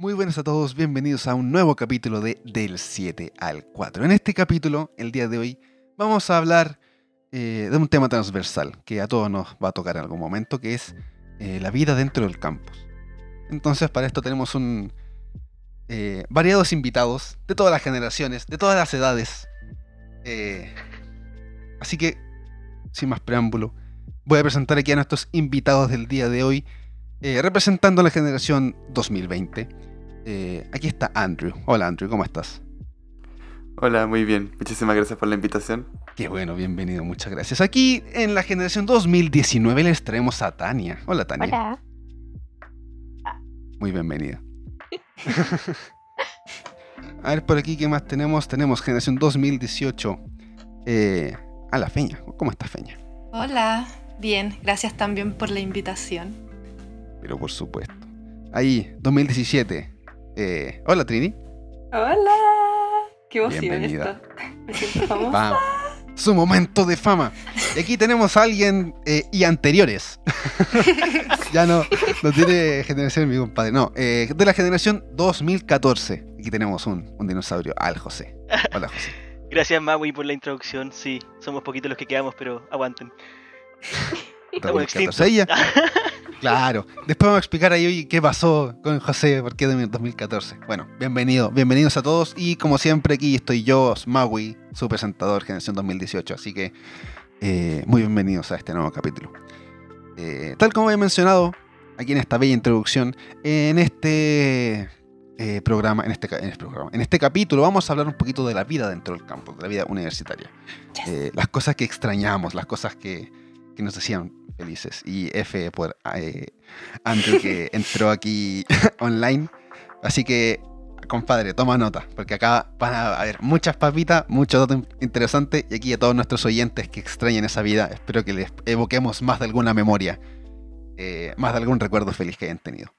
Muy buenas a todos, bienvenidos a un nuevo capítulo de Del 7 al 4. En este capítulo, el día de hoy, vamos a hablar eh, de un tema transversal que a todos nos va a tocar en algún momento, que es eh, la vida dentro del campus. Entonces, para esto tenemos un eh, variados invitados de todas las generaciones, de todas las edades. Así que, sin más preámbulo, voy a presentar aquí a nuestros invitados del día de hoy, representando a la generación 2020. Eh, aquí está Andrew. Hola Andrew, ¿cómo estás? Hola, muy bien. Muchísimas gracias por la invitación. Qué bueno, bienvenido, muchas gracias. Aquí en la generación 2019 les traemos a Tania. Hola Tania. Hola. Muy bienvenida. a ver, por aquí, ¿qué más tenemos? Tenemos generación 2018. Eh, a la Feña. ¿Cómo está Feña? Hola. Bien, gracias también por la invitación. Pero por supuesto. Ahí, 2017. Eh, hola Trini. Hola. Qué emoción Bienvenida. esto. Me siento famosa. Vamos. Su momento de fama. Y aquí tenemos a alguien eh, y anteriores. ya no, no tiene generación mi compadre. No, eh, de la generación 2014. Aquí tenemos un, un dinosaurio, al José. Hola José. Gracias Maui por la introducción, sí, somos poquitos los que quedamos, pero aguanten. Estamos 2014. Ahí ya- Claro. Después vamos a explicar ahí oye, qué pasó con José, por qué de 2014. Bueno, bienvenido, bienvenidos a todos. Y como siempre, aquí estoy yo, Maui, su presentador, Generación 2018. Así que eh, muy bienvenidos a este nuevo capítulo. Eh, tal como había mencionado aquí en esta bella introducción, en este eh, programa, en este, en este programa, en este capítulo vamos a hablar un poquito de la vida dentro del campus, de la vida universitaria. Yes. Eh, las cosas que extrañamos, las cosas que, que nos hacían felices. Y F por eh, Andrew que entró aquí online. Así que, compadre, toma nota, porque acá van a haber muchas papitas, mucho dato in- interesante. Y aquí a todos nuestros oyentes que extrañan esa vida, espero que les evoquemos más de alguna memoria, eh, más de algún recuerdo feliz que hayan tenido.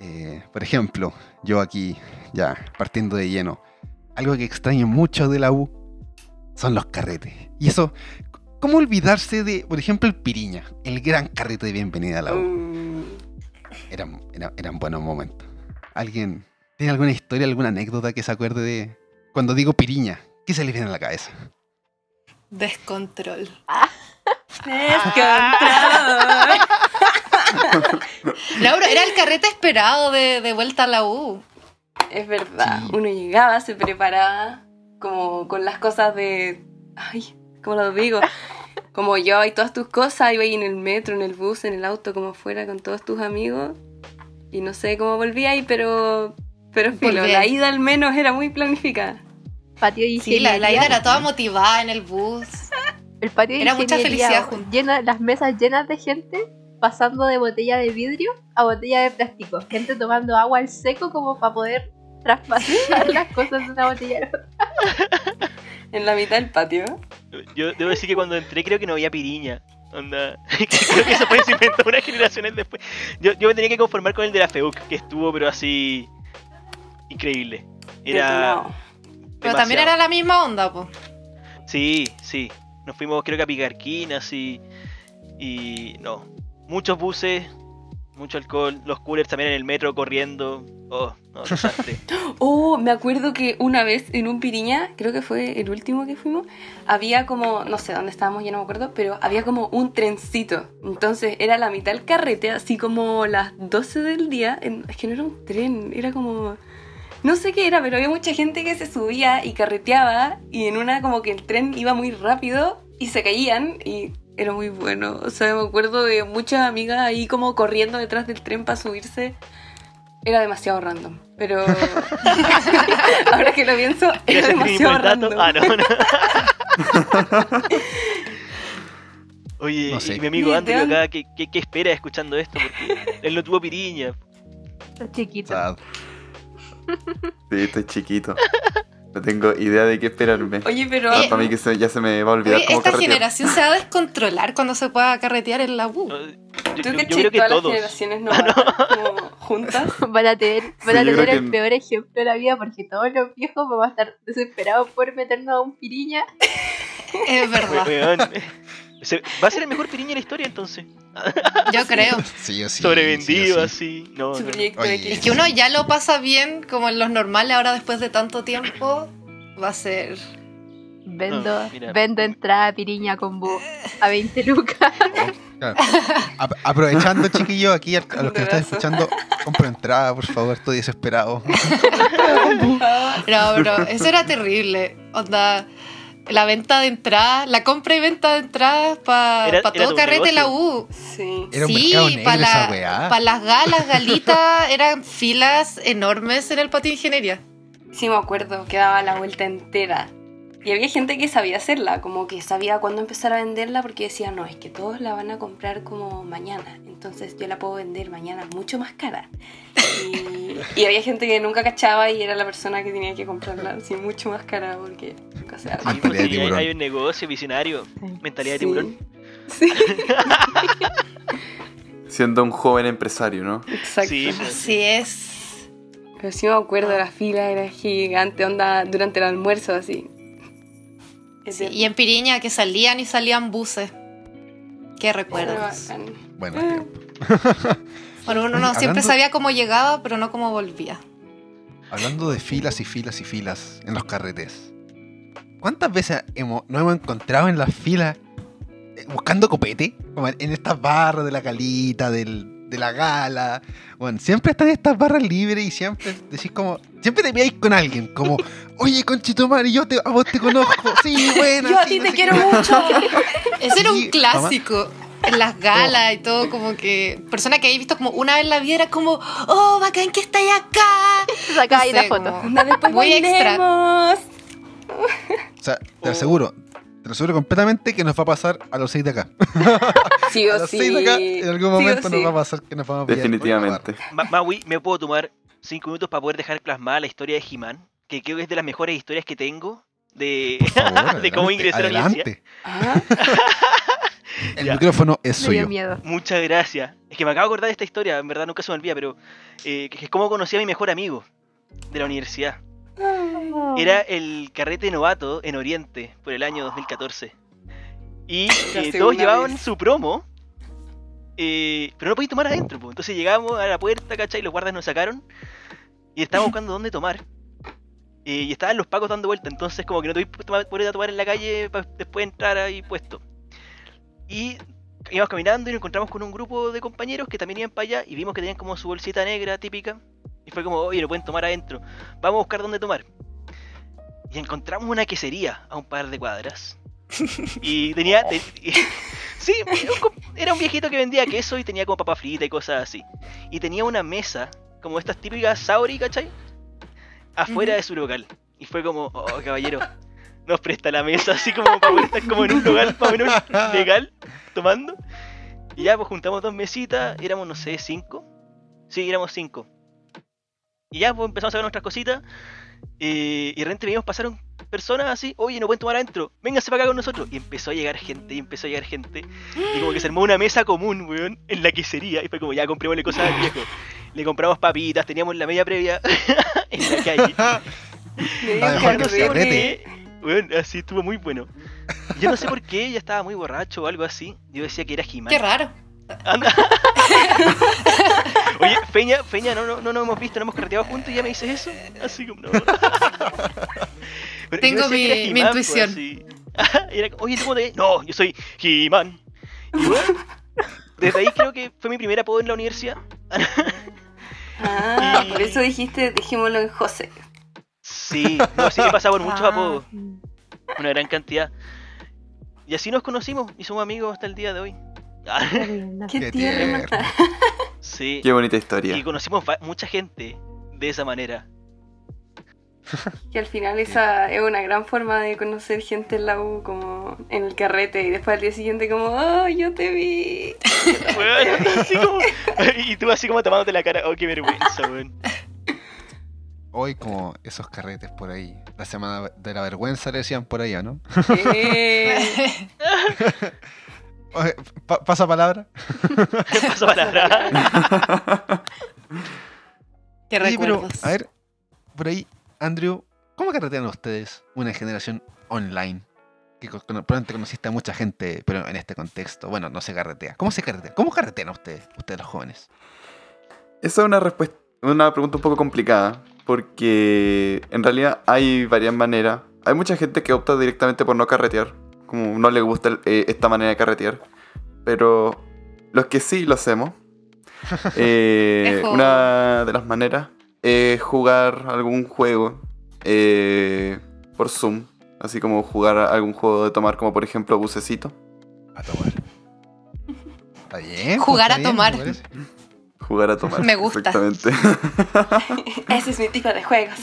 Eh, por ejemplo, yo aquí, ya partiendo de lleno, algo que extraño mucho de la U son los carretes. Y eso, ¿cómo olvidarse de, por ejemplo, el Piriña? El gran carrete de bienvenida a la U. Mm, Eran, eran, eran buenos momentos. ¿Alguien tiene alguna historia, alguna anécdota que se acuerde de cuando digo Piriña? ¿Qué se le viene a la cabeza? Descontrol. Descontrol. No, pero era el carrete esperado de, de vuelta a la U. Es verdad. Sí. Uno llegaba, se preparaba como con las cosas de. Ay, ¿cómo lo digo? Como yo y todas tus cosas, iba ahí en el metro, en el bus, en el auto, como fuera, con todos tus amigos. Y no sé cómo volví ahí, pero. Pero filo, la ida al menos era muy planificada. patio de Sí, la, la ida era toda motivada en el bus. El patio de era mucha felicidad junto. llena, las mesas llenas de gente pasando de botella de vidrio a botella de plástico. Gente tomando agua al seco como para poder traspasar las cosas de una botella. En la mitad del patio. Yo debo decir que cuando entré creo que no había piriña. Onda. creo que eso fue se inventó unas generaciones después. Yo, yo me tenía que conformar con el de la FEUC, que estuvo pero así increíble. Era. Pero también era la misma onda, pues. Sí, sí. Nos fuimos creo que a Picarquinas y y no, muchos buses, mucho alcohol, los coolers también en el metro corriendo. Oh, no, desastre. Oh, me acuerdo que una vez en un Piriña, creo que fue el último que fuimos, había como, no sé dónde estábamos, ya no me acuerdo, pero había como un trencito. Entonces era la mitad del carrete, así como las 12 del día. en- es que no era un tren, era como... No sé qué era, pero había mucha gente que se subía y carreteaba y en una como que el tren iba muy rápido y se caían y era muy bueno. O sea, me acuerdo de muchas amigas ahí como corriendo detrás del tren para subirse. Era demasiado random, pero ahora que lo pienso, era demasiado random. Ah, no, no. Oye, No sé. y mi amigo Andrew acá, ¿qué, qué, qué espera escuchando esto? Porque él no tuvo piriña. Chiquitos. Sad. Sí, estoy chiquito. No tengo idea de qué esperarme. Oye, pero Oye, Para mí que se- ya se me va a olvidar Oye, cómo esta carretear. generación se va a descontrolar cuando se pueda carretear en la U. Yo, tú yo- yo que creo que todas las generaciones no como juntas. Van a tener, van a Sí, tener el que- peor ejemplo de la vida porque todos los viejos vamos a estar desesperados por meternos a un piriña. Es verdad. Se- va a ser el mejor piriña de la historia entonces. Yo creo. Sí sí. Sobrevendido sí así. No, no. Oye. Es que uno ya lo pasa bien, como en los normales, ahora después de tanto tiempo, va a ser. Vendo, No, mira. vendo entrada piriña con bu a 20 lucas. Claro. Ap- aprovechando, chiquillos, aquí a, a los que me están escuchando, compro entrada, por favor, estoy desesperado. No, pero eso era terrible. Onda, la venta de entradas, la compra y venta de entradas para era todo carrete la. U. Sí. Era un sí, mercado negro para weá. las galas, galitas, eran filas enormes en el patio de ingeniería. Sí, me acuerdo que daba la vuelta entera. Y había gente que sabía hacerla, como que sabía cuándo empezar a venderla porque decía, no, es que todos la van a comprar como mañana, entonces yo la puedo vender mañana mucho más cara. Y, y había gente que nunca cachaba y era la persona que tenía que comprarla así mucho más cara porque nunca se Sí, porque hay, tiburón. hay un negocio visionario. Mentalidad de tiburón. Sí, Siendo un joven empresario, ¿no? exacto. Sí, pues. Así es. Pero sí me acuerdo, la fila era gigante, onda durante el almuerzo así. Sí, y en Piriña que salían y salían buses. Qué recuerdos. Bueno, Ah. tiempo. Bueno, uno Oye, no siempre hablando- sabía cómo llegaba, pero no cómo volvía. hablando de filas y filas y filas en los carretes. ¿Cuántas veces hemos, nos hemos encontrado en las filas eh, buscando copete? Como en estas barras de la calita, del, de la gala. Bueno, siempre están estas barras libres y siempre decís como. Siempre te veis con alguien, como, oye, conchitomari, yo te, a vos te conozco. Sí, bueno. Yo a sí, ti no te quiero qué". mucho. Ese era un clásico. En las galas y todo, como que. Persona que habéis visto como una vez en la vida era como, oh, bacán que estáis acá. Ahí No la foto. como- Muy extra. O sea, te aseguro, te lo aseguro completamente que nos va a pasar a los seis de acá. Sí a o los sí. seis de acá, en algún Sí momento nos sí. va a pasar que nos vamos a pillar Definitivamente. Ma- Maui, ¿me puedo tomar 5 minutos para poder dejar plasmada la historia de He-Man? Que creo que es de las mejores historias que tengo de, Por favor, de cómo adelante, ingresar a la universidad. adelante. Ah, El Ya. micrófono es suyo. miedo. Muchas gracias. Es que me acabo de acordar de esta historia, en verdad nunca se me olvida, pero eh, que es cómo conocí a mi mejor amigo de la universidad. Era el carrete novato en Oriente por el año 2014. Y eh, todos llevaban vez. su promo, eh, pero no podían tomar adentro. po. Entonces llegamos a la puerta, ¿cachai? Los guardas nos sacaron y estábamos buscando dónde tomar. Eh, y estaban los pacos dando vuelta, entonces como que no tuviste poder tomar en la calle para después entrar ahí puesto. Y íbamos caminando y nos encontramos con un grupo de compañeros que también iban para allá y vimos que tenían como su bolsita negra típica. Y fue como, oye, lo pueden tomar adentro. Vamos a buscar dónde tomar. Y encontramos una quesería a un par de cuadras. Y tenía... te- y- sí, era un, viejito que vendía queso y tenía como papa frita y cosas así. Y tenía una mesa, como estas típicas Sauri, ¿cachai? Afuera de su local. Y fue como, oh, caballero, nos presta la mesa así como para poder estar como en un lugar más o menos legal, tomando. Y ya, pues juntamos dos mesitas, éramos, no sé, cinco. Sí, éramos cinco. Y ya, pues empezamos a ver nuestras cositas. eh, y de repente veíamos pasaron personas así, oye, no pueden tomar adentro, vénganse para acá con nosotros. Y empezó a llegar gente, y empezó a llegar gente. Y como que se armó una mesa común, weón, en la quesería. Y fue como, ya comprémosle cosas al viejo. Le compramos papitas, teníamos la media previa en la calle. que. Bueno, así estuvo muy bueno. Yo no sé por qué, ella estaba muy borracho o algo así. Yo decía que era He-Man. Qué raro. Anda. Oye, Feña, Feña, no, no, no nos hemos visto, no hemos carreteado juntos y ya me dices eso. Así como no. Pero Tengo mi- mi pues, intuición. era Oye, ¿tú cómo te? No, yo soy He-Man. Y bueno, desde ahí creo que fue mi primer apodo en la universidad. Ah, Y- por eso dijiste, dejémoslo en José. Sí, no, sí, he pasado por muchos Ah, apodos, una gran cantidad. Y así nos conocimos y somos amigos hasta el día de hoy. Qué, Qué tierno. Sí, Qué bonita historia. y conocimos mucha gente de esa manera. Que al final esa es una gran forma de conocer gente en la U, como en el carrete, y después al día siguiente como, oh, yo te vi. Weón, así como- y tú así como tomándote la cara, oh, qué vergüenza, weón. Hoy como esos carretes por ahí. La semana de la vergüenza le decían por allá, ¿no? Pa- pasa palabra. Paso palabra. Qué Oye, pero, recuerdos. a ver, por ahí, Andrew, ¿cómo carretean ustedes una generación online? que probablemente conociste a mucha gente, pero en este contexto, bueno, no se carretea. ¿Cómo se carretea? ¿Cómo carretean ustedes, ustedes los jóvenes? Esa es una respuesta, una pregunta un poco complicada, porque en realidad hay varias maneras. Hay mucha gente que opta directamente por no carretear, como no le gusta el- eh, esta manera de carretear, pero los que sí lo hacemos, eh, una de las maneras es jugar algún juego eh, por Zoom, así como jugar algún juego de tomar, como por ejemplo Bucecito. A tomar. Está bien. Jugar está a tomar. Jugar a tomar. Me gusta. Exactamente. Ese es mi tipo de juegos.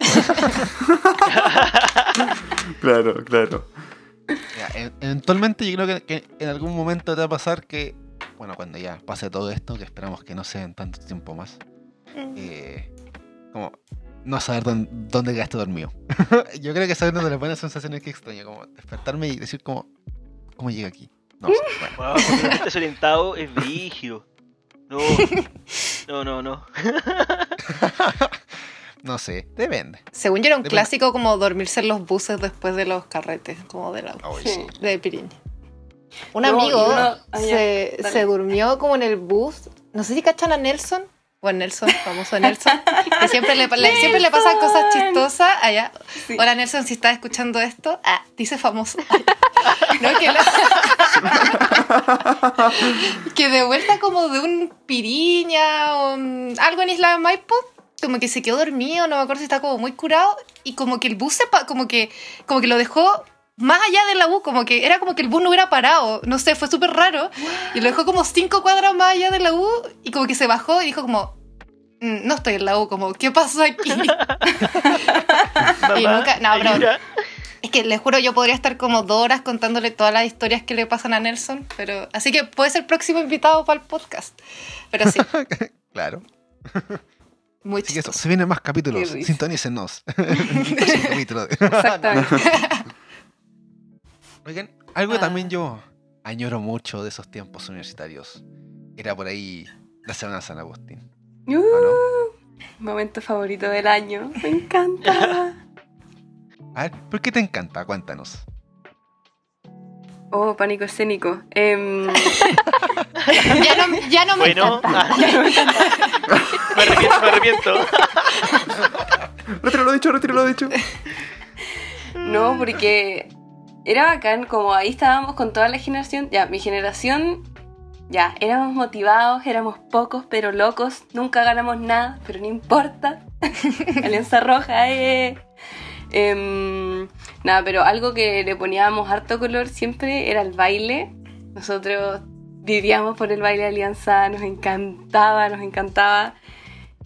claro, claro. Ya, eventualmente yo creo que, que en algún momento te va a pasar que, bueno, cuando ya pase todo esto, que esperamos que no sea en tanto tiempo más, eh, como no saber dónde, dónde quedaste dormido. yo creo que esa es una de las buenas sensaciones que extraño, como despertarme y decir como, ¿cómo llegué aquí? No sé, bueno. Wow, cuando te estés orientado es brígido. No, no, no, no. No sé, depende. Según yo era un Depende. clásico como dormirse en los buses después de los carretes, como de la Ay, Sí. de Piriña. Un No, amigo se, dale. se durmió como en el bus. No sé si cachan a Nelson. O a Nelson, famoso Nelson. Que siempre le, le- siempre le pasan cosas chistosas. Allá. Sí. Hola Nelson, si estás escuchando esto. Ah, dice famoso. no, que, la- que de vuelta como de un piriña o un- algo en Isla de Maipo. Como que se quedó dormido, no me acuerdo si está como muy curado. Y como que el bus se pa- como que, como que lo dejó más allá de la U, como que era como que el bus no hubiera parado. No sé, fue súper raro. Y lo dejó como cinco cuadras más allá de la U y como que se bajó y dijo como, "Mm, no estoy en la U, como, ¿qué pasó aquí? Y nunca- no, bro. ayuda. es que les juro, yo podría estar como dos horas contándole todas las historias que le pasan a Nelson, pero así que puede ser el próximo invitado para el podcast. Pero sí, Claro. Muy Así que eso, se vienen más capítulos. Sintonícenos. Exactamente. Oigan, algo que Ah. también yo añoro mucho de esos tiempos universitarios era por ahí la Semana de San Agustín. Uh, momento favorito del año. Me encanta. A ver, ¿por qué te encanta? Cuéntanos. Oh, pánico escénico. Em, Ya no, ya no me Bueno, ah, me arrepiento, me arrepiento. Retiro lo dicho, retiro lo dicho. no, porque era bacán, como ahí estábamos con toda la generación. Ya, mi generación, ya, éramos motivados, éramos pocos, pero locos. Nunca ganamos nada, pero no importa. Alianza Roja, eh. Em, nada, pero algo que le poníamos harto color siempre era el baile. Nosotros vivíamos por el baile de Alianza, nos encantaba, nos encantaba.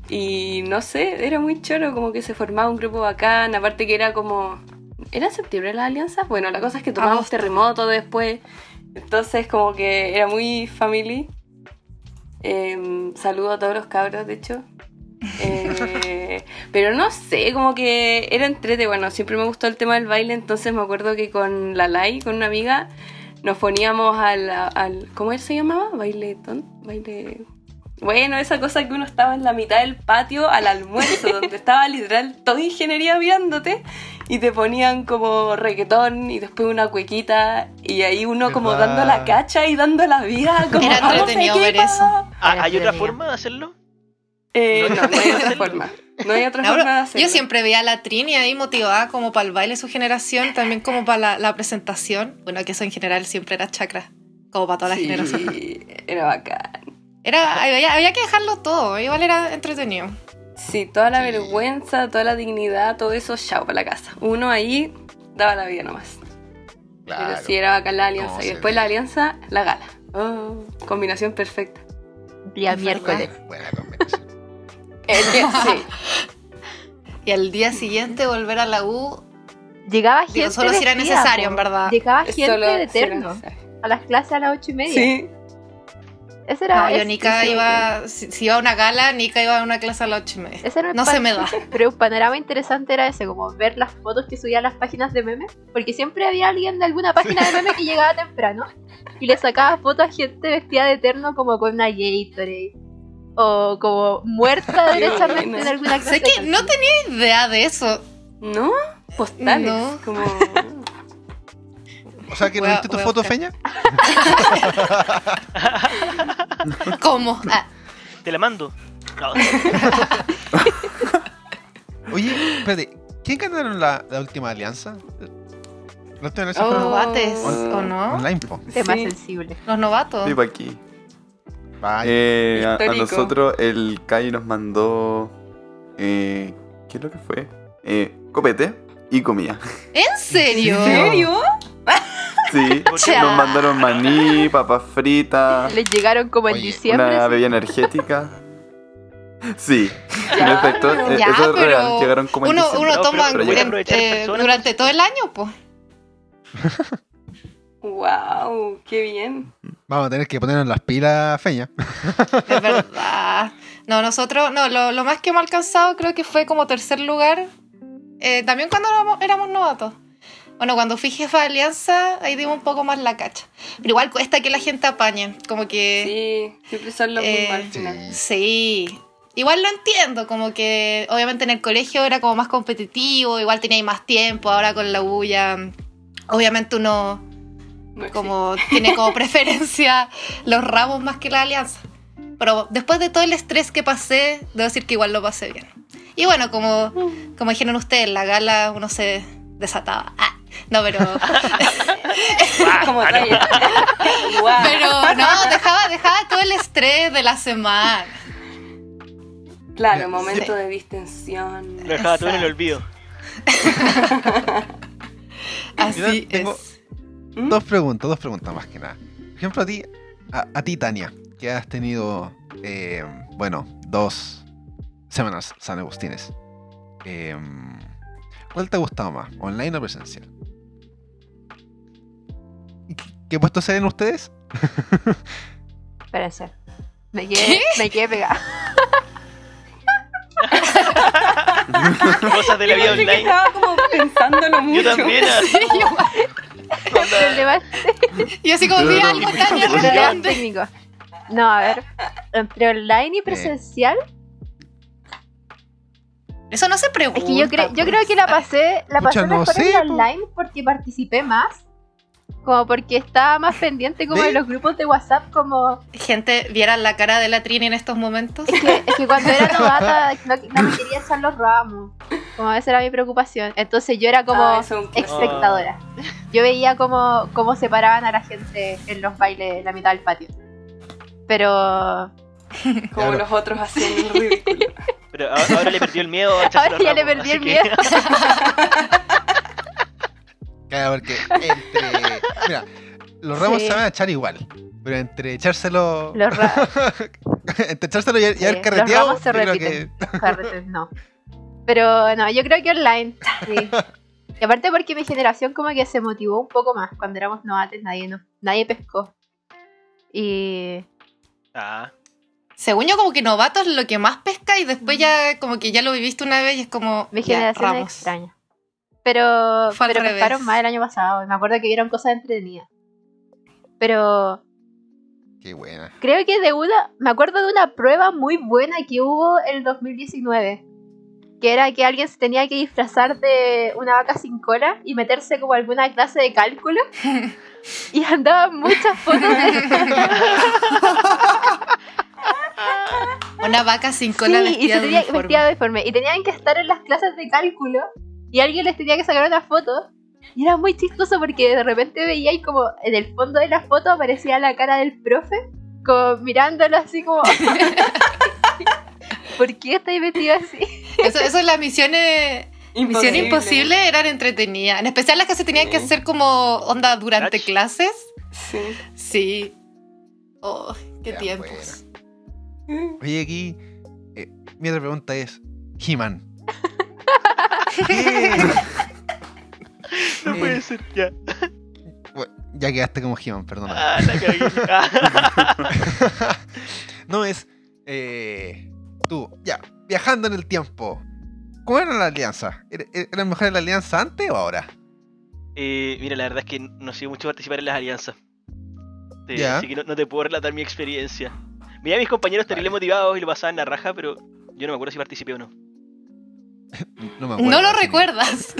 Y no sé, era muy choro, como que se formaba un grupo bacán, aparte que era como... ¿Era en septiembre la alianza? Bueno, la cosa es que tomamos terremoto después, entonces como que era muy family. Em, saludo a todos los cabros, de hecho. Eh, pero no sé, como que era entrete, bueno, siempre me gustó el tema del baile, entonces me acuerdo que con la Lai, con una amiga, nos poníamos al, al ¿cómo él se llamaba? Bailetón, baile... Bueno, esa cosa que uno estaba en la mitad del patio al almuerzo, donde estaba literal toda ingeniería viéndote y te ponían como reggaetón y después una cuequita y ahí uno como ¿Verdad? dando la cacha y dando la vida. Como, Era "Vamos, entretenido ver equipo". eso. Ah, ¿Hay otra forma de hacerlo? Eh, No, no, no hay otra forma. No hay otra No, forma bro, de hacerlo. yo siempre veía a la Trini ahí motivada como para el baile de su generación, también como para la, la presentación. Bueno, que eso en general siempre era chakra, como para toda la Sí, generación. era bacán. Era, había, había que dejarlo todo, igual era entretenido. Sí, toda la Sí. vergüenza, toda la dignidad, todo eso, chao para la casa. Uno ahí daba la vida nomás. Claro. Pero sí, era bacán la alianza. ¿Cómo Y después ve? la alianza, la gala. Oh, combinación perfecta. Día Es miércoles. Buena combinación. El día- sí. Y al día siguiente volver a la U, Llegaba gente. digo, solo si era necesario, en verdad. Llegaba gente solo- de eterno. A las clases a las ocho y media. Sí, Ese era. No, yo Nika iba, si, si iba a una gala, Nika iba a una clase a las ocho y media. ese era No se me da. Pero un panorama interesante era ese, como ver las fotos que subían las páginas de memes. Porque siempre había alguien de alguna página de memes que llegaba temprano y le sacaba fotos a gente vestida de eterno como con una Gatorade. O como muerta derechamente en alguna clase. Sé que no tenía idea de eso. ¿no? Postales. No. Como... O sea, que no viste tu foto. Feña. ¿Cómo? Ah, Te la mando. No, Oye, espérate. ¿Quién ganaron la, la última alianza? La Oh. novates, on- ¿o no? online, po. Tema Sí. sensible. Los novatos. Pa' aquí. Eh, a, nosotros el Kai nos mandó. Eh, ¿Qué es lo que fue? Eh, copete y comida. ¿En serio? ¿En serio? Sí, nos mandaron maní, papas fritas, Les llegaron como en Oye, diciembre. una sí. bebida energética. Sí, en efecto, eh, Ya, eso es pero real. Llegaron como en Uno, diciembre. uno pero- toma pero en- eh, durante todo el año, pues. Wow, qué bien. Vamos a tener que ponernos las pilas, Feña. Es verdad. No, nosotros, no, lo, lo más que hemos alcanzado creo que fue como tercer lugar. eh, también cuando éramos, éramos novatos. Bueno, cuando fui jefa de alianza, ahí dimos un poco más la cacha. Pero igual cuesta que la gente apañe. Como que. Sí, siempre son los Eh, mismos al final. Sí. Igual lo entiendo, como que obviamente en el colegio era como más competitivo, igual teníais más tiempo, ahora con la ya, obviamente uno No como tiene como preferencia los ramos más que la alianza. Pero después de todo el estrés que pasé, debo decir que igual lo pasé bien. Y bueno, como, como dijeron ustedes, la gala uno se desataba. Ah, no, pero. Como. Guau. pero no, dejaba, dejaba todo el estrés de la semana. Claro, momento sí. de distensión. Lo dejaba todo en el olvido. Así tengo- es. ¿Mm? Dos preguntas, dos preguntas más que nada. Por ejemplo, a ti, a, a ti Tania, que has tenido, eh, bueno, dos semanas San Agustines. Eh, ¿Cuál te ha gustado más, online o presencial? ¿Y ¿Qué, puesto se ven ustedes? Espérense. Me quedé, me quedé pegada. Cosas de la vida Yo online. estaba como pensándolo mucho. Yo también. Problema Y así como vi algo tan problema relevante. técnico. No, a ver. Entre online y presencial. Eso no se pregunta. Es que yo, creo yo pues. creo que la pasé, la Pucha, pasé no mejor sé, en po. online porque participé más. Como porque estaba más pendiente como ¿Ve? de los grupos de WhatsApp como... Gente, vieran la cara de la Trini en estos momentos. Es que, es que cuando era novata no, no me quería echar los ramos. Como esa era mi preocupación. Entonces yo era como Ah, espectadora. Yo veía cómo, cómo separaban a la gente en los bailes en la mitad del patio. Pero Como Claro. los otros el ridículo. Pero ahora, ahora le perdió el miedo a ahora ya le así el que- miedo. Claro, porque entre. Mira, los ramos Sí. se van a echar igual. Pero entre echárselo. Los entre echárselo y, y Sí, haber los carreteado. ramos se repiten. que- Carretes, no. Pero no, yo creo que online. Sí. Y aparte porque mi generación como que se motivó un poco más. Cuando éramos novates nadie, no, nadie pescó. Y Ah, Según yo, como que novato es lo que más pesca y después ya como que ya lo viviste una vez y es como. mi ya, generación es extraña. Pero, Fue pero pescaron más el año pasado. Y me acuerdo que vieron cosas entretenidas. Pero Qué buena. creo que de una. Me acuerdo de una prueba muy buena que hubo el 2019. Que era que alguien se tenía que disfrazar de una vaca sin cola y meterse como alguna clase de cálculo. y andaban muchas fotos de. Una vaca sin cola sí, y vestida se de tenía, vestida de uniforme. Y tenían que estar en las clases de cálculo y alguien les tenía que sacar una foto. Y era muy chistoso porque de repente veía y como en el fondo de la foto aparecía la cara del profe, como mirándolo así como... ¿Por qué estáis vestido así? Eso, eso las misiones. Misión Imposible eran entretenidas. En especial las que se tenían que hacer como onda durante clases. Sí. Sí. Oh, qué Ya, tiempos. Oye, aquí. eh, mi otra pregunta es: He-Man. No Eh, puede ser, ya. bueno, ya quedaste como He-Man, perdona. Ah, la cagué. No es. Eh, tú, ya, viajando en el tiempo. ¿Cómo era la alianza? ¿Era, mejor la alianza antes o ahora? Eh, mira, la verdad es que no sé mucho participar en las alianzas. Eh. Así que no, no te puedo relatar mi experiencia. Mira, mis compañeros terrible Vale. motivados y lo pasaban la raja, pero yo no me acuerdo si participé o no. No me acuerdo. No lo así recuerdas.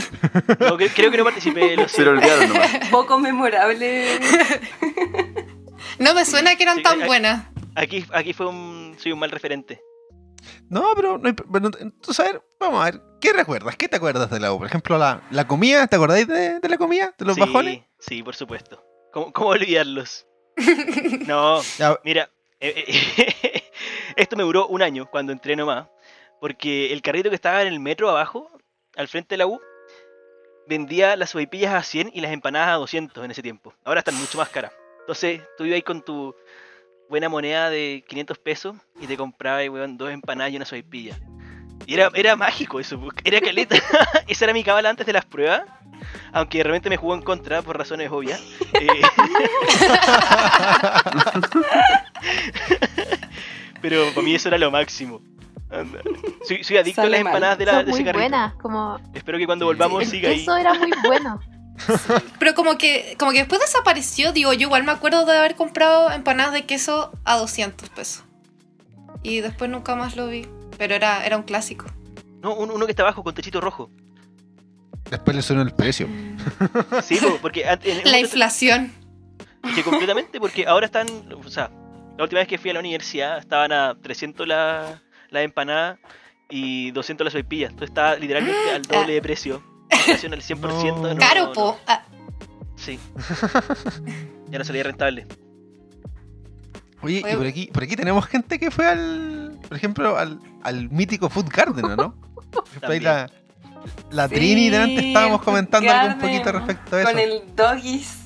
No, creo que no participé, lo Se lo sé. olvidaron nomás. Poco memorable. No me suena que eran Sí, tan buenas. Aquí, aquí fue un, soy un mal referente. No, pero, no hay- pero entonces, a ver, vamos a ver. ¿Qué recuerdas? ¿Qué te acuerdas de la U? Por ejemplo, la, la comida. ¿Te acordáis de, de la comida? ¿De los sí, bajones? Sí, por supuesto. ¿Cómo, cómo olvidarlos? No, Ya, mira, eh, eh, esto me duró un año cuando entré nomás, porque el carrito que estaba en el metro abajo, al frente de la U, vendía las sopaipillas a 100 y las empanadas a 200 en ese tiempo. Ahora están mucho más caras. Entonces, tú ibas ahí con tu buena moneda de 500 pesos y te comprabas, weón, dos empanadas y una sopaipilla. Y era, era mágico eso, era caleta. Esa era mi cabala antes de las pruebas. Aunque de repente me jugó en contra por razones obvias. Eh, Pero para mí eso era lo máximo. Soy, soy adicto a las mal. empanadas de, la, Son de muy carrito. buenas, como Espero que cuando volvamos el siga ahí. queso era muy bueno. Pero como que, como que después desapareció, digo, yo igual me acuerdo de haber comprado empanadas de queso a 200 pesos. Y después nunca más lo vi. Pero era, era un clásico. No, un- uno que está abajo con techito rojo. después le suena el precio. Sí, po, porque antes, en un La inflación. que completamente, porque ahora están, o sea, la última vez que fui a la universidad estaban a 300 la, la empanada y 200 las sopaipillas. Entonces estaba literalmente al doble de precio. Inflación al 100%. No. no, Caro, no. po. Ah, Sí. ya no salía rentable. Oye, y por aquí, por aquí tenemos gente que fue al, por ejemplo, al, al mítico Food Garden, ¿o ¿no? Ahí la, la Sí, Trini delante estábamos comentando algo un poquito respecto a eso. Con el doggies.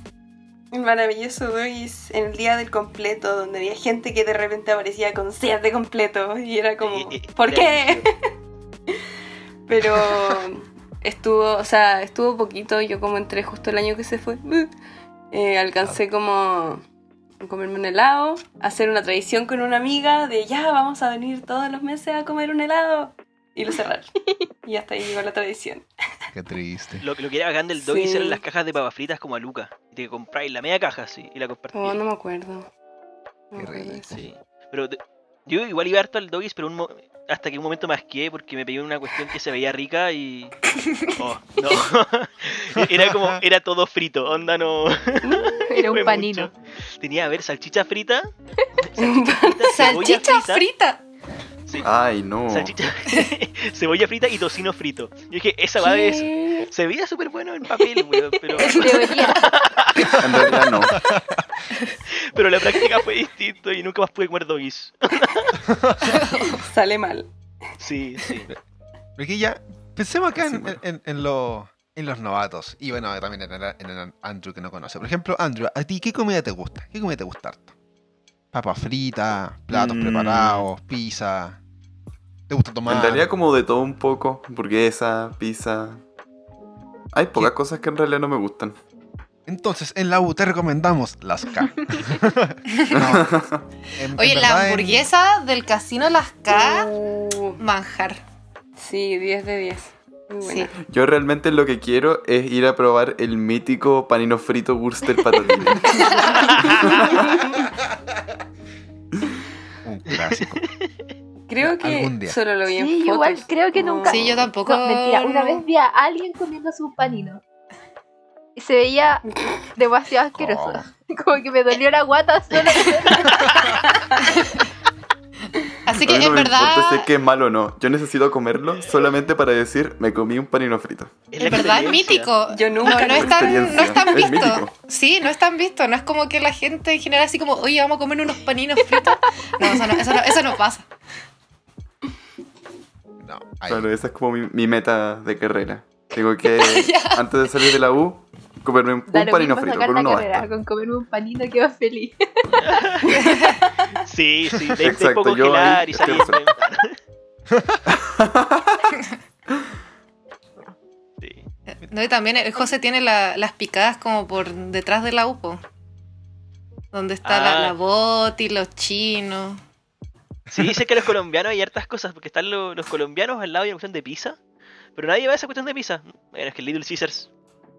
El maravilloso en el día del completo, donde había gente que de repente aparecía con seas de completo. Y era como, ¿por qué? Pero estuvo, o sea, estuvo poquito. Yo como entré justo el año que se fue, eh, alcancé como a comerme un helado, hacer una tradición con una amiga de ya, vamos a venir todos los meses a comer un helado. Y lo cerraron. y hasta ahí llegó la tradición. Qué triste. Lo, lo que era bacán del doggy Sí. eran las cajas de papas fritas como a Luca. Y te compráis la media caja, sí, y la compartías. Oh, no me acuerdo. No me Qué rico. Sí. Pero de- yo igual iba harto al doggies, pero un mo- hasta que un momento más que porque me pedí una cuestión que se veía rica y. Oh, no. era como, era todo frito, onda no. Era un panino. mucho. Tenía, a ver, salchicha frita. Salchicha frita, cebolla Salchicha frita. Sí, Ay, no. salchicha. cebolla frita y tocino frito. Yo dije, esa va es. Se veía súper bueno en papel, weón, pero, En teoría. En realidad no. pero la práctica fue distinto y nunca más pude comer doggies. Sale mal. Sí, sí. Pero aquí ya, pensemos acá Sí, en, bueno. en- en los, en los novatos. Y bueno, también en el, en el Andrew que no conoce. Por ejemplo, Andrew, ¿a ti qué comida te gusta? ¿Qué comida te gusta harto? Papas fritas, platos Mm. preparados, pizza. ¿Te gusta tomar? En realidad como de todo un poco. Hamburguesa, pizza. Hay pocas cosas que en realidad no me gustan. Entonces, en la U te recomendamos las K. No, en- Oye, en la en- hamburguesa del casino Las K, Uh, manjar. sí, 10 de 10. Muy buena. Sí. Yo realmente lo que quiero es ir a probar el mítico panino frito Wurster patatine. Un clásico. Creo que Algún día. solo lo vi en Sí, fotos. igual creo que nunca. Sí, yo tampoco. No, mentira, una vez vi a alguien comiéndose un panino. Y se veía demasiado asqueroso. Como que me dolió la guata solo. Así A que mí no en me importa si es que es malo o no. Yo necesito comerlo solamente para decir, me comí un panino frito. En verdad es mítico. Yo nunca no, no es tan, no es tan visto. mítico. Sí, no es tan visto. No es como que la gente en general así como, oye, vamos a comer unos paninos fritos. No, eso no, eso no, eso no pasa. No. Claro, esa es como mi, mi meta de carrera. Tengo que, antes de salir de la U, comerme un, panino frito, con uno carrera. basta. Con comerme un panino quedo feliz. Sí, sí, de, de Exacto, poco yo ahí y salir. sí. No, y también el José tiene la- las picadas como por detrás de la UPO. Donde está la, Ah. la boti, los chinos. Sí, dice que los colombianos hay hartas cosas, porque están lo- los colombianos al lado de una cuestión de pizza, pero nadie va a esa cuestión de pizza. Bueno, es que el Little Caesars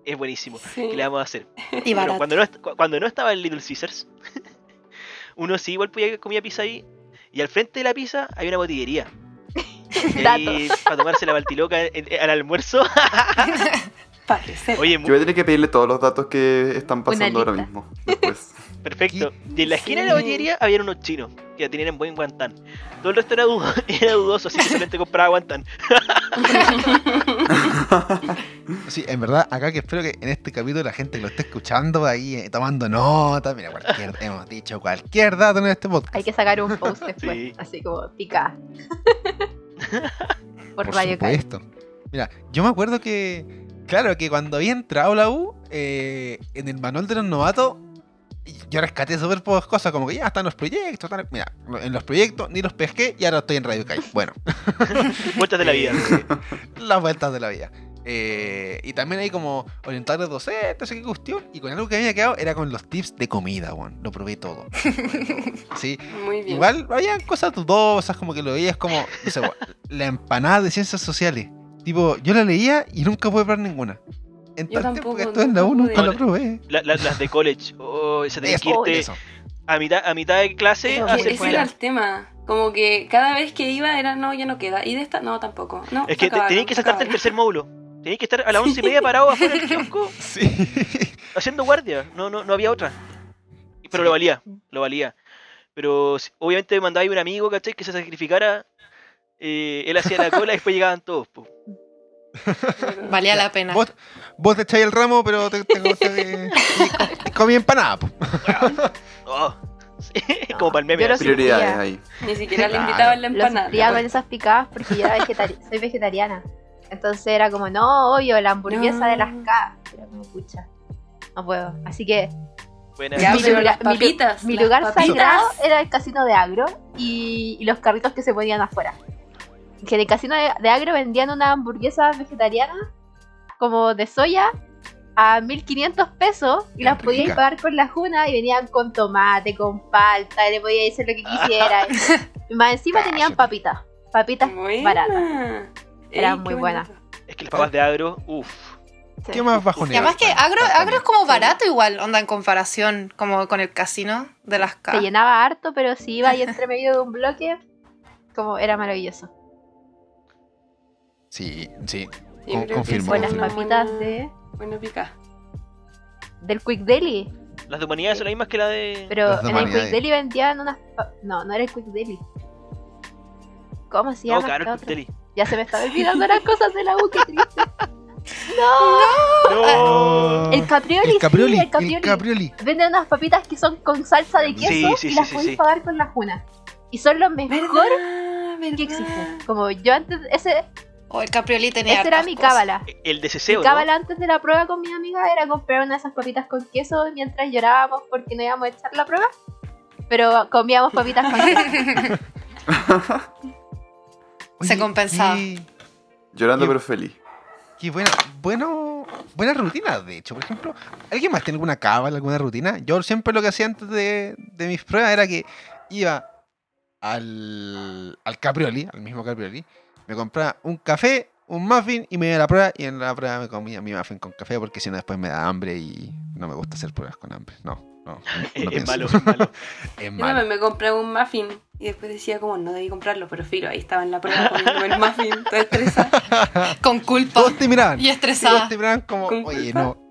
es buenísimo. Sí. ¿Qué le vamos a hacer? Y barato. cuando no, cuando no estaba el Little Caesars, uno sí igual podía comía pizza ahí, y al frente de la pizza hay una botillería. Datos. para tomarse la baltiloca al almuerzo. Parece. Oye, Yo voy a tener que pedirle todos los datos que están pasando ahora mismo. Después. Perfecto. Y en la esquina de la botillería había unos chinos que tenían buen guantán. Todo el resto era, dudo- era dudoso, así que solamente compraba guantán. Sí, en verdad, acá que espero que en este capítulo la gente que lo esté escuchando ahí eh, tomando nota, mira, cualquier, hemos dicho cualquier dato en este podcast. Hay que sacar un post después, Sí. así como pica. Por, Por Radio supuesto. Mira, yo me acuerdo que, claro, que cuando había entrado la U, eh, en el manual de los novatos, yo rescaté súper pocas cosas, como que ya están los proyectos, tal. mira, en los proyectos ni los pesqué y ahora estoy en Radio Kai. Bueno, Vueltas de la vida. eh, las vueltas de la vida. Eh, y también hay como orientadores docentes, no sé qué cuestión. Y con algo que me había quedado era con los tips de comida, weón. Lo probé todo. Lo probé todo. Sí, Muy bien. Igual había cosas dudosas, como que lo veías como, no sé, weón, la empanada de ciencias sociales. Tipo, yo la leía y nunca pude probar ninguna. En Yo tal tiempo que tampoco, estuve en la U nunca nunca pude. la probé. La- la- las de college. Oh, tenés Eso, que irte eso. a mitad, a mitad de clase Eso, a sí, hacer Ese era el tema. Como que cada vez que iba era, no, ya no queda. Y de esta, no, tampoco. No, Es que acabaron, tenías que saltarte el tercer módulo. Tenías que estar a las once y media parado afuera del kiosco Sí. haciendo guardia. No, no, no había otra. Pero Sí. lo valía, lo valía. Pero obviamente me mandaba ahí un amigo, ¿cachai? Que se sacrificara. eh, él hacía la cola y después llegaban todos. po. Valía Ya, la pena. Vos, vos te echáis el ramo, pero te, te, te- te- te comí empanada. po. Oh, sí, Como para el meme. yo. Prioridades ahí. Ni siquiera le Claro. invitaban la empanada. sufría con esas picadas porque yo era vegetari- soy vegetariana. Entonces era como, no, obvio, la hamburguesa No. de las K. Era como, pucha, no puedo. Así que. Ya, mi, lugar papitas. sagrado era el casino de agro y, y los carritos que se ponían afuera. Que en el casino de, de agro vendían una hamburguesa vegetariana como de soya a 1500 pesos y las podías rica. pagar con la juna y venían con tomate, con palta, y le podías hacer lo que quisieras. y más encima tenían Cállate. papitas, papitas Buena. baratas. Era Ey, muy qué buena. bonito. Es que las papas de agro, uff. Sí. ¿Qué más Y bajonero? además que agro, agro es como barato igual, onda en comparación como con el casino de las Te K. llenaba harto, pero si iba ahí entre medio de un bloque, como era maravilloso. Sí, sí. Yo Con- confirmo, Buenas papitas de, Buena pica. del Quick Deli. Las de humanidades son las mismas que la de. Pero en el. Quick Deli vendían unas. pa- No, no era el Quick Deli. ¿Cómo se no, llama? claro, esta Quick? Deli. Ya se me están olvidando las cosas de la U, qué triste. No. El Caprioli, El caprioli, sí, el el Caprioli. Venden unas papitas que son con salsa de queso Sí, sí, y sí, las sí, podéis sí. pagar con la juna. Y son los mejores ¿Verdad? que existen. Como yo antes, ese, O el Caprioli tenía esa era mi cosas. cábala. El de Mi Ceseo, ¿no? cábala antes de la prueba con mi amiga era comprar una de esas papitas con queso mientras llorábamos porque no íbamos a echar la prueba. Pero comíamos papitas con queso. Se compensaba. Llorando pero feliz. qué buena, bueno, buena rutina, de hecho. Por ejemplo, ¿alguien más tiene alguna cábala, alguna rutina? Yo siempre lo que hacía antes de, de mis pruebas era que iba al, al Caprioli, al mismo Caprioli, me compraba un café, un muffin y me iba a la prueba y en la prueba me comía mi muffin con café porque si no después me da hambre y no me gusta hacer pruebas con hambre. No, no, no, Es, malo, es malo. Es Yo malo. también me compré un muffin y después decía como no debí comprarlo, pero filo, ahí estaba en la prueba comiendo el muffin, toda estresada. Con culpa Todos te miraban. y Todos estresada. te miraban como, oye, no.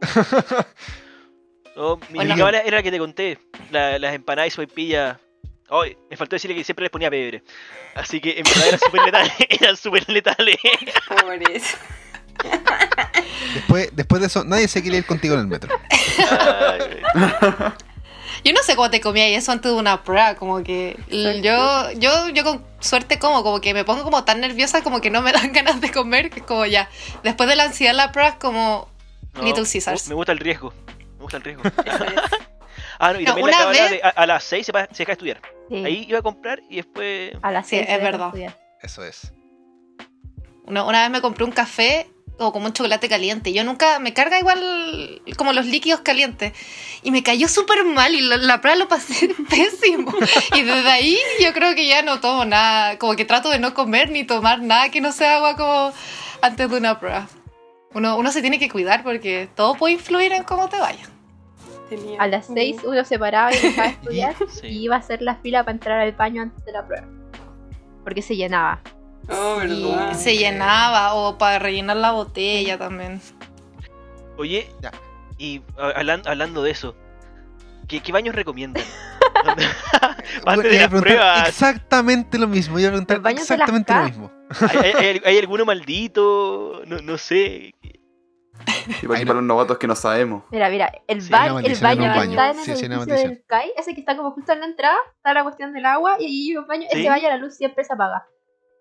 No, mi, Bueno. era la que te conté. la- las empanadas y sopaipilla. Ay, me faltó decirle que siempre les ponía pebre. Así que en verdad eran súper letales. Eran súper letales. Por eso. Después, después de eso, nadie se quería ir contigo en el metro. Ay, Yo no sé cómo te comía eso antes de una prueba, como que yo, yo, yo con suerte como, como que me pongo como tan nerviosa como que no me dan ganas de comer, que es como ya. Después de la ansiedad la prueba es como no, Little Caesars. Me gusta el riesgo. Me gusta el riesgo. Es. Ah, no, y No, también una la cábala vez- de a, a las 6 se, va- se deja de estudiar. Sí, Ahí iba a comprar y después. a las Sí, seis es verdad. Eso es. Una, una vez me compré un café o como un chocolate caliente. Yo nunca me carga igual como los líquidos calientes. Y me cayó súper mal y la, la prueba lo pasé pésimo. Y desde ahí yo creo que ya no tomo nada. Como que trato de no comer ni tomar nada que no sea agua como antes de una prueba. Uno, uno se tiene que cuidar porque todo puede influir en cómo te vaya. Tenía A las un- 6 uno se paraba y dejaba de estudiar y iba a hacer la fila para entrar al baño antes de la prueba. Porque se llenaba. Oh, verdad. se llenaba, o para rellenar la botella también. Oye, Ya. y a- hablan- hablando de eso, ¿qué, qué baños recomiendan? Antes de iba a las preguntar pruebas, Exactamente lo mismo. Iba a preguntar exactamente lo mismo. ¿hay, hay- hay- hay alguno maldito? No, no sé. Y para, no. para los novatos que no sabemos. Mira, mira, el, Sí, ba- el baño que un está baño. en el Sí, edificio del CAI, ese que está como justo en la entrada, está la cuestión del agua y hay un baño, Sí. ese baño la luz siempre se apaga.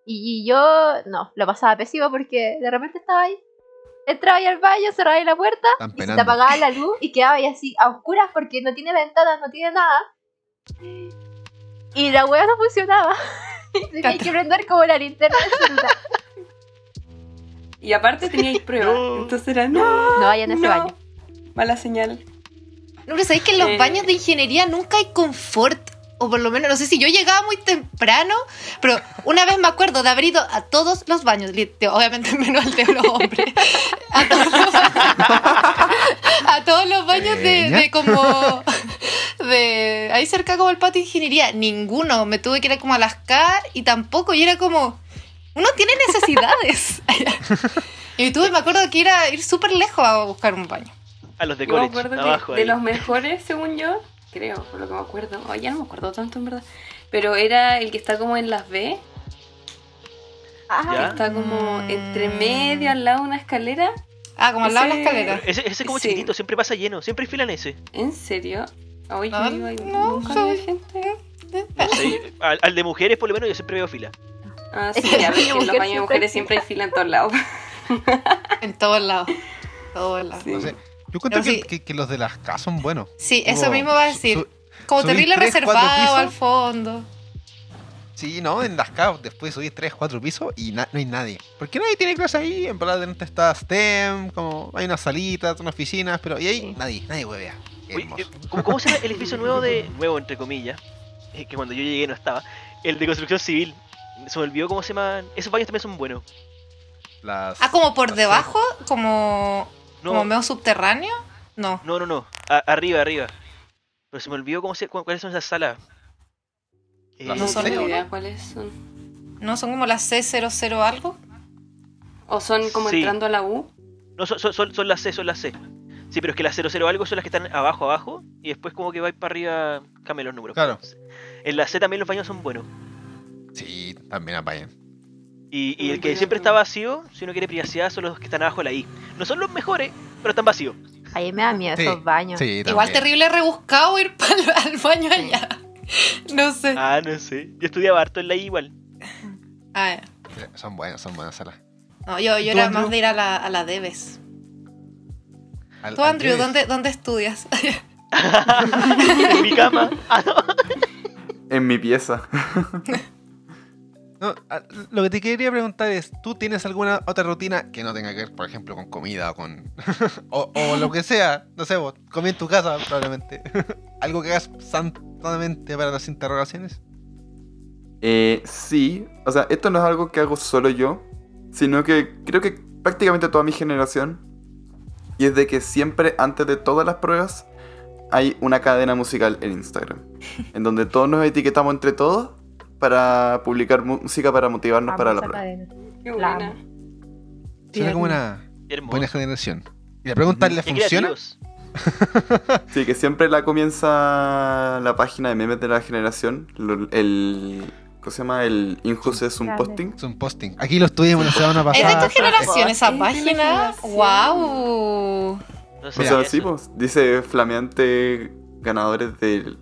Y, y yo, no, lo pasaba pésimo porque de repente estaba ahí, entraba ahí al baño, cerraba ahí la puerta y se te apagaba la luz y quedaba ahí así a oscuras porque no tiene ventanas, no tiene nada. Y la hueá no funcionaba. Y Tenía que prender como la linterna del celular. Y aparte teníais pruebas. No. Entonces era, no, No vayan a ese no. baño. Mala señal. No, pero sabéis que en los Eh. baños de ingeniería nunca hay confort. O por lo menos, no sé si yo llegaba muy temprano, pero una vez me acuerdo de haber ido a todos los baños, obviamente menos al de los hombres, a todos los, a todos los baños de, como, de ahí cerca como el patio de ingeniería, ninguno, me tuve que ir como a las CAR y tampoco, y era como, uno tiene necesidades. y tuve, me acuerdo que era ir súper lejos a buscar un baño. A los de Yo me que de los mejores, según yo, creo, por lo que me acuerdo. Oh, ya no me acuerdo tanto en verdad. Pero era el que está como en las B. Ah, ¿Ya? Está como Mm. entre medio, al lado de una escalera. Ah, como al lado de la Ese- escalera. Ese, ese es como Sí. chiquitito, siempre pasa lleno, siempre hay fila en ese. ¿En serio? Hoy Ah, no, nunca soy- había gente. No sé, al, al de mujeres, por lo menos, yo siempre veo fila. Ah, sí, ya ves que en los baños de mujeres siempre hay fila en todos lados. En todos lados. Todos lados. Sí. No sé. Yo encuentro No, que, sí. que- que los de las K son buenos. Sí, eso Como mismo va a decir. su- Como terrible tres, reservado al fondo. Sí, no, en las K después subís 3, 4 pisos y no hay nadie. Porque nadie tiene clase ahí, en verdad dentro está STEM, como hay unas salitas, unas oficinas, pero y ahí Sí. nadie, nadie huevea. Eh, ¿cómo, cómo se llama el edificio nuevo de. nuevo entre comillas? eh, que cuando yo llegué no estaba. El de construcción civil. Se me olvidó cómo se llaman. Esos baños también son buenos. Las- Ah, como por las- debajo, como, No, como medio subterráneo. No. no, no, no. A- arriba, arriba. Pero se me olvidó cómo se, cu- cuáles son esas salas. Eh, No son idea uno? cuáles son. No, son como las C00 algo. O son como Sí. entrando a la U. No, son, son, son, son las C, son las C. Sí, pero es que las 00 algo son las que están abajo, abajo. Y después como que va para arriba, cambian los números. Claro. En la C también los baños son buenos. Sí, también apayan. Y, y el que siempre está vacío, si uno quiere privacidad, son los que están abajo de la I. No son los mejores, pero están vacíos. Ahí me da miedo Sí, esos baños. Sí, Igual terrible rebuscado ir al baño allá. No sé. Ah, no sé. Yo estudiaba harto en la I igual. Ah, ya. Sí, Son buenas, son buenas salas. No, yo, yo ¿Tú, era Andrew? más de ir a la, a la Debes. Al- Tú, Andrew. ¿dónde, ¿dónde estudias? en mi cama. Ah, no. En mi pieza. No, lo que te quería preguntar es, ¿tú tienes alguna otra rutina que no tenga que ver, por ejemplo, con comida o con... o, o lo que sea, no sé, vos, comí en tu casa probablemente. ¿Algo que hagas santamente para las interrogaciones? Eh, sí, o sea, esto no es algo que hago solo yo, sino que creo que prácticamente toda mi generación. Y es de que siempre, antes de todas las pruebas, hay una cadena musical en Instagram. en donde todos nos etiquetamos entre todos para publicar música para motivarnos para la prueba. Qué buena. Suena como una Hermoso. buena generación. ¿Y la pregunta es, ¿le funciona? Sí, que siempre la comienza la página de memes de la generación. El. ¿Cómo se llama? El Injust es un posting. Es un posting. Aquí lo estuvimos la semana ¿Es de pasada. tu generación esa Es de mi página? generación. ¡Wow! No sé O sea, sí, pues, dice flameante ganadores del-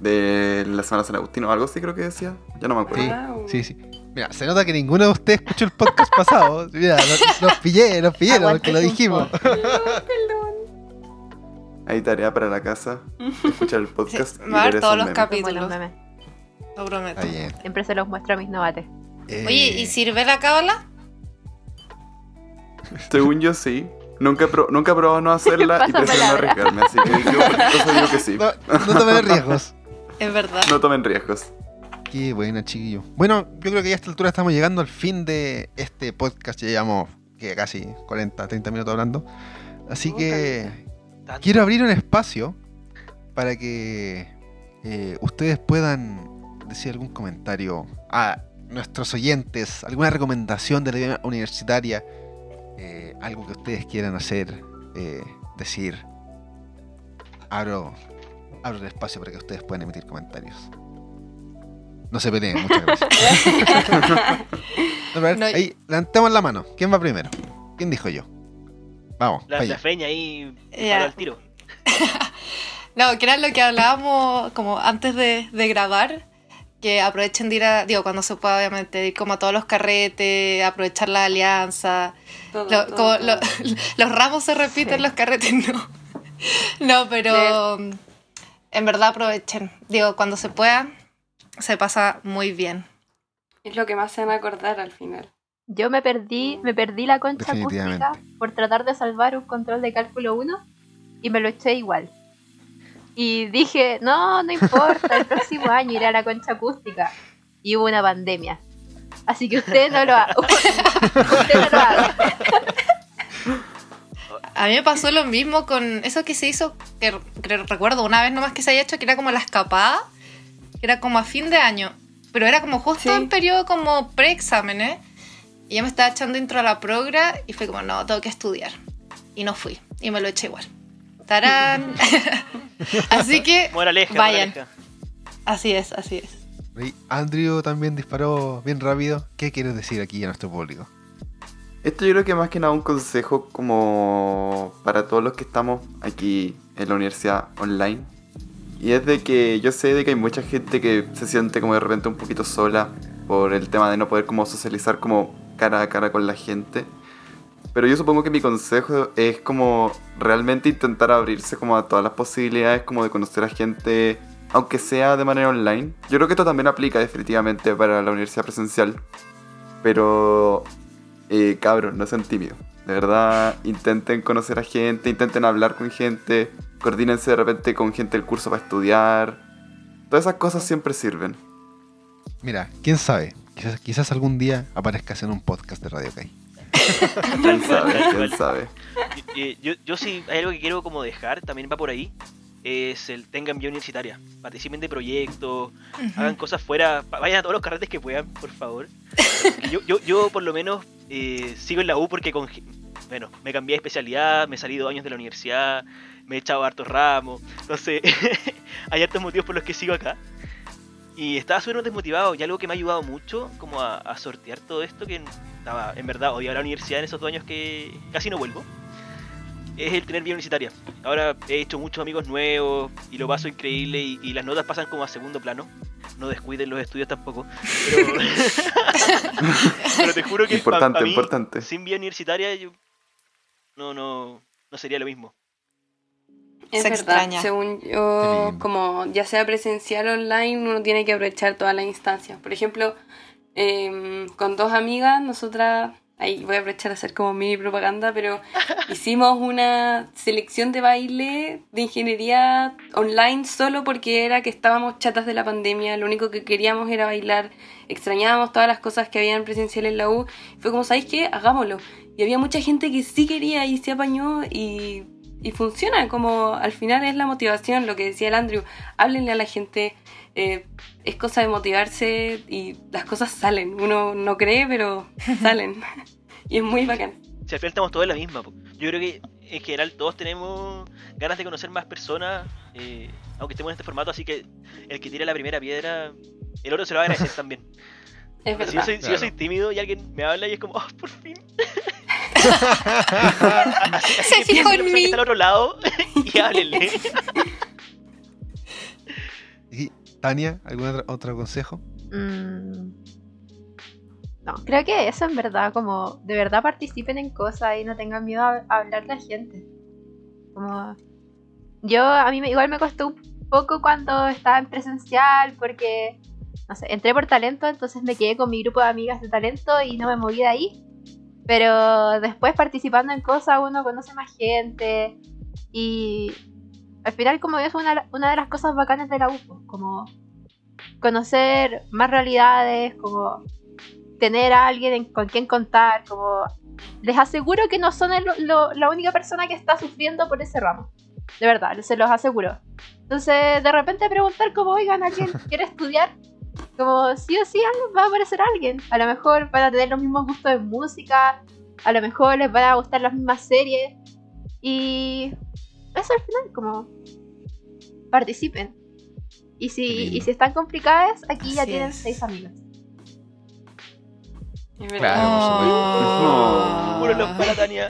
de la Semana San Agustín o algo así creo que decía. Ya no me acuerdo. Sí, Wow. sí, sí. Mira, se nota que ninguno de ustedes escuchó el podcast pasado. Mira, los, los pillé, los pillé, porque lo dijimos. Hay tarea para la casa, escuchar el podcast Sí, y va a ver todos los memes. Capítulos. Lo prometo. Bien. Siempre se los muestro a mis novates. Eh, Oye, ¿y sirve la cábala? Según yo sí. Nunca he, pro- nunca he probado no hacerla y prefiero no arriesgarme, así que yo eso digo que sí. No, no tomen riesgos. Es verdad. No tomen riesgos. Qué buena, chiquillo. Bueno, yo creo que ya a esta altura estamos llegando al fin de este podcast. Ya llevamos que casi 40, 30 minutos hablando. Así Oh, que Tanto. quiero abrir un espacio para que eh, ustedes puedan decir algún comentario. Ah, nuestros oyentes alguna recomendación de la vida universitaria, eh, algo que ustedes quieran hacer, eh, decir, abro, abro el espacio para que ustedes puedan emitir comentarios. No se peleen, muchas gracias. No, a ver, No, ahí, levantemos la mano. ¿Quién va primero? ¿Quién dijo yo? Vamos, La, feña ahí para el tiro. No, que era lo que hablábamos como antes de, de grabar, que aprovechen de ir a, digo, cuando se pueda obviamente, ir como a todos los carretes, aprovechar la alianza. Todo, Lo- todo, como todo. lo- los ramos se repiten, Sí. los carretes no. No, pero en verdad aprovechen. Digo, cuando se pueda, se pasa muy bien. Es lo que más se van a acordar al final. Yo me perdí, me perdí la concha acústica por tratar de salvar un control de cálculo 1 y me lo eché igual. Y dije, no, no importa, el próximo año iré a la concha acústica. Y hubo una pandemia. Así que usted no lo haga. usted no lo haga. A mí me pasó lo mismo con eso que se hizo, que, que recuerdo una vez nomás que se haya hecho, que era como la escapada, que era como a fin de año, pero era como justo Sí. en periodo como preexámenes, y yo me estaba echando intro a la progra y fue como, no, tengo que estudiar. Y no fui, y me lo eché igual. Tarán. así que, Moraleja, vayan. moraleja. Así es, así es. Y Andrew también disparó bien rápido. ¿Qué quieres decir aquí a nuestro público? Esto yo creo que más que nada un consejo como para todos los que estamos aquí en la universidad online. Y es de que yo sé de que hay mucha gente que se siente como de repente un poquito sola por el tema de no poder como socializar como cara a cara con la gente. Pero yo supongo que mi consejo es como realmente intentar abrirse como a todas las posibilidades como de conocer a gente, aunque sea de manera online. Yo creo que esto también aplica definitivamente para la universidad presencial. Pero eh, cabros, no sean tímidos. De verdad, intenten conocer a gente, intenten hablar con gente, coordínense de repente con gente del curso para estudiar. Todas esas cosas siempre sirven. Mira, quién sabe. Quizás, quizás algún día aparezcas en un podcast de Radio Kai. ¿Quién sabe? ¿Quién sabe? Y- y yo, yo sí, hay algo que quiero como dejar, también va por ahí, es el tengan vida universitaria. Participen de proyectos, hagan cosas fuera, va- vayan a todos los carretes que puedan, por favor. Yo, yo, yo por lo menos eh, sigo en la U porque con, bueno, me cambié de especialidad, me he salido años de la universidad, me he echado hartos ramos, no sé, hay hartos motivos por los que sigo acá. Y estaba súper desmotivado y algo que me ha ayudado mucho como a, a sortear todo esto que estaba, en verdad, odiaba la universidad en esos dos años que casi no vuelvo. Es el tener vida universitaria. Ahora he hecho muchos amigos nuevos y lo paso increíble y, y las notas pasan como a segundo plano. No descuiden los estudios tampoco. Pero, pero te juro que pa- Importante, pa mí, importante. sin vida universitaria yo no, no, no sería lo mismo. Es Se verdad, extraña. según yo, como ya sea presencial o online, uno tiene que aprovechar todas las instancias. Por ejemplo, em, con dos amigas, nosotras, ahí voy a aprovechar a hacer como mini propaganda, pero hicimos una selección de baile de ingeniería online solo porque era que estábamos chatas de la pandemia, lo único que queríamos era bailar, extrañábamos todas las cosas que habían presencial en la U. Fue como, ¿sabéis qué? Hagámoslo. Y había mucha gente que sí quería y se apañó y y funciona, como al final es la motivación, lo que decía el Andrew, háblenle a la gente, eh, es cosa de motivarse y las cosas salen, uno no cree, pero salen, y es muy bacán. Si al final estamos todos en la misma. Yo creo que en general todos tenemos ganas de conocer más personas, eh, aunque estemos en este formato, así que el que tira la primera piedra, el otro se lo va a agradecer también. Es Si yo, verdad. soy, si yo soy tímido y alguien me habla y es como, oh, por fin. Se fijó en mí. está al otro lado y háblenle. ¿Y Tania, algún otro, otro consejo? Mm. No, creo que eso en verdad, como de verdad participen en cosas y no tengan miedo a, a hablarle a la gente. Como yo, a mí me- igual me costó un poco cuando estaba en presencial porque, no sé, entré por talento, entonces me quedé con mi grupo de amigas de talento y no me moví de ahí. Pero después participando en cosas uno conoce más gente y al final como es una, una de las cosas bacanas de la UFO, como conocer más realidades, como tener a alguien en- con quien contar, como les aseguro que no son el- lo- la única persona que está sufriendo por ese ramo. De verdad, se los aseguro. Entonces, de repente preguntar como, oigan, ¿alguien quiere estudiar? Como sí o sí va a aparecer alguien. A lo mejor van a tener los mismos gustos de música. A lo mejor les van a gustar las mismas series. Y eso al final, como participen. Y si, y si están complicadas, aquí ya tienen es. seis amigos. Claro. Puro los para Tania.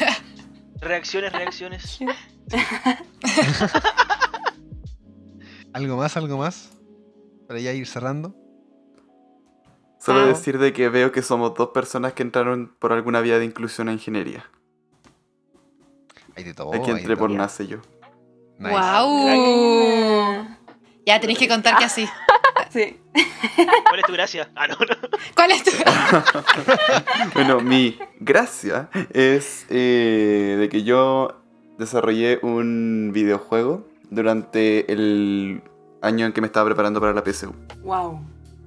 reacciones, reacciones. ¿Algo más, algo más? Para ya ir cerrando. Solo Ah. decir de que veo que somos dos personas que entraron por alguna vía de inclusión a ingeniería. Hay de todo. Aquí entré por todo. nace yo. Nice. ¡Wow! Ya tenéis que contar que así. Sí. ¿Cuál es tu gracia? Ah, no, no. ¿Cuál es tu.? Bueno, mi gracia es eh, de que yo desarrollé un videojuego durante el año en que me estaba preparando para la PSU. Wow.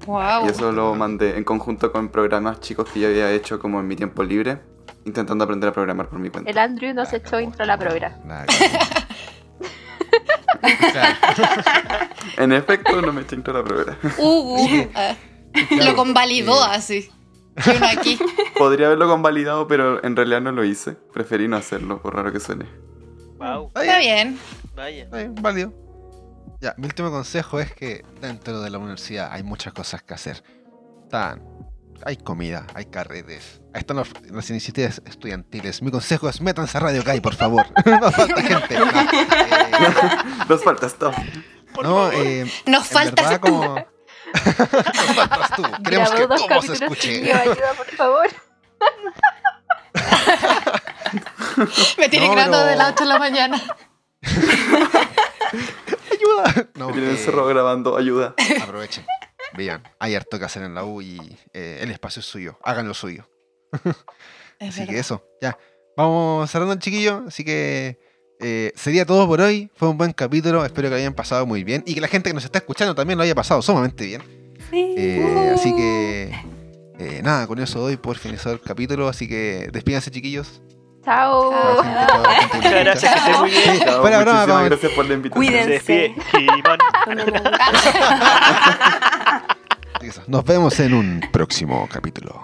¡Wow! Y eso lo mandé en conjunto con programas chicos que yo había hecho como en mi tiempo libre, intentando aprender a programar por mi cuenta. El Andrew nos echó intro a la programa. Nada. En efecto, no me eché intro a la programa. Uh, uh, ah. Lo convalidó así. Uno aquí. Podría haberlo convalidado, pero en realidad no lo hice. Preferí no hacerlo, por raro que suene. Wow, Está bien, bien. vaya. está bien, válido. Ya, mi último consejo es que dentro de la universidad hay muchas cosas que hacer. Están, hay comida, hay carretes, ahí están los- las iniciativas estudiantiles. Mi consejo es métanse a Radio Kai, por favor. no falta gente. No, eh, Nos falta esto. Por no, eh, Nos en falta verdad, como... Nos faltas tú. Queremos Grabó que dos todo se escuche. ayuda, por favor. Me tiene No, grabando pero- de las 8 de la mañana. Ayuda. No, Me tienen eh, encerrado grabando, ayuda. Aprovechen. Vean, hay harto que hacer en la U y eh, el espacio es suyo. Hagan lo suyo. Es Así que eso, ya. Vamos cerrando el chiquillo. Así que eh, sería todo por hoy. Fue un buen capítulo. Espero que lo hayan pasado muy bien. Y que la gente que nos está escuchando también lo haya pasado sumamente bien. Sí. Eh, así que eh, nada, con eso doy por finalizado el capítulo. Así que despídanse, chiquillos. Chao. Muchas gracias, que estés muy bien. Chao, fuera broma, gracias por la invitación. Cuídense. Nos vemos en un próximo capítulo.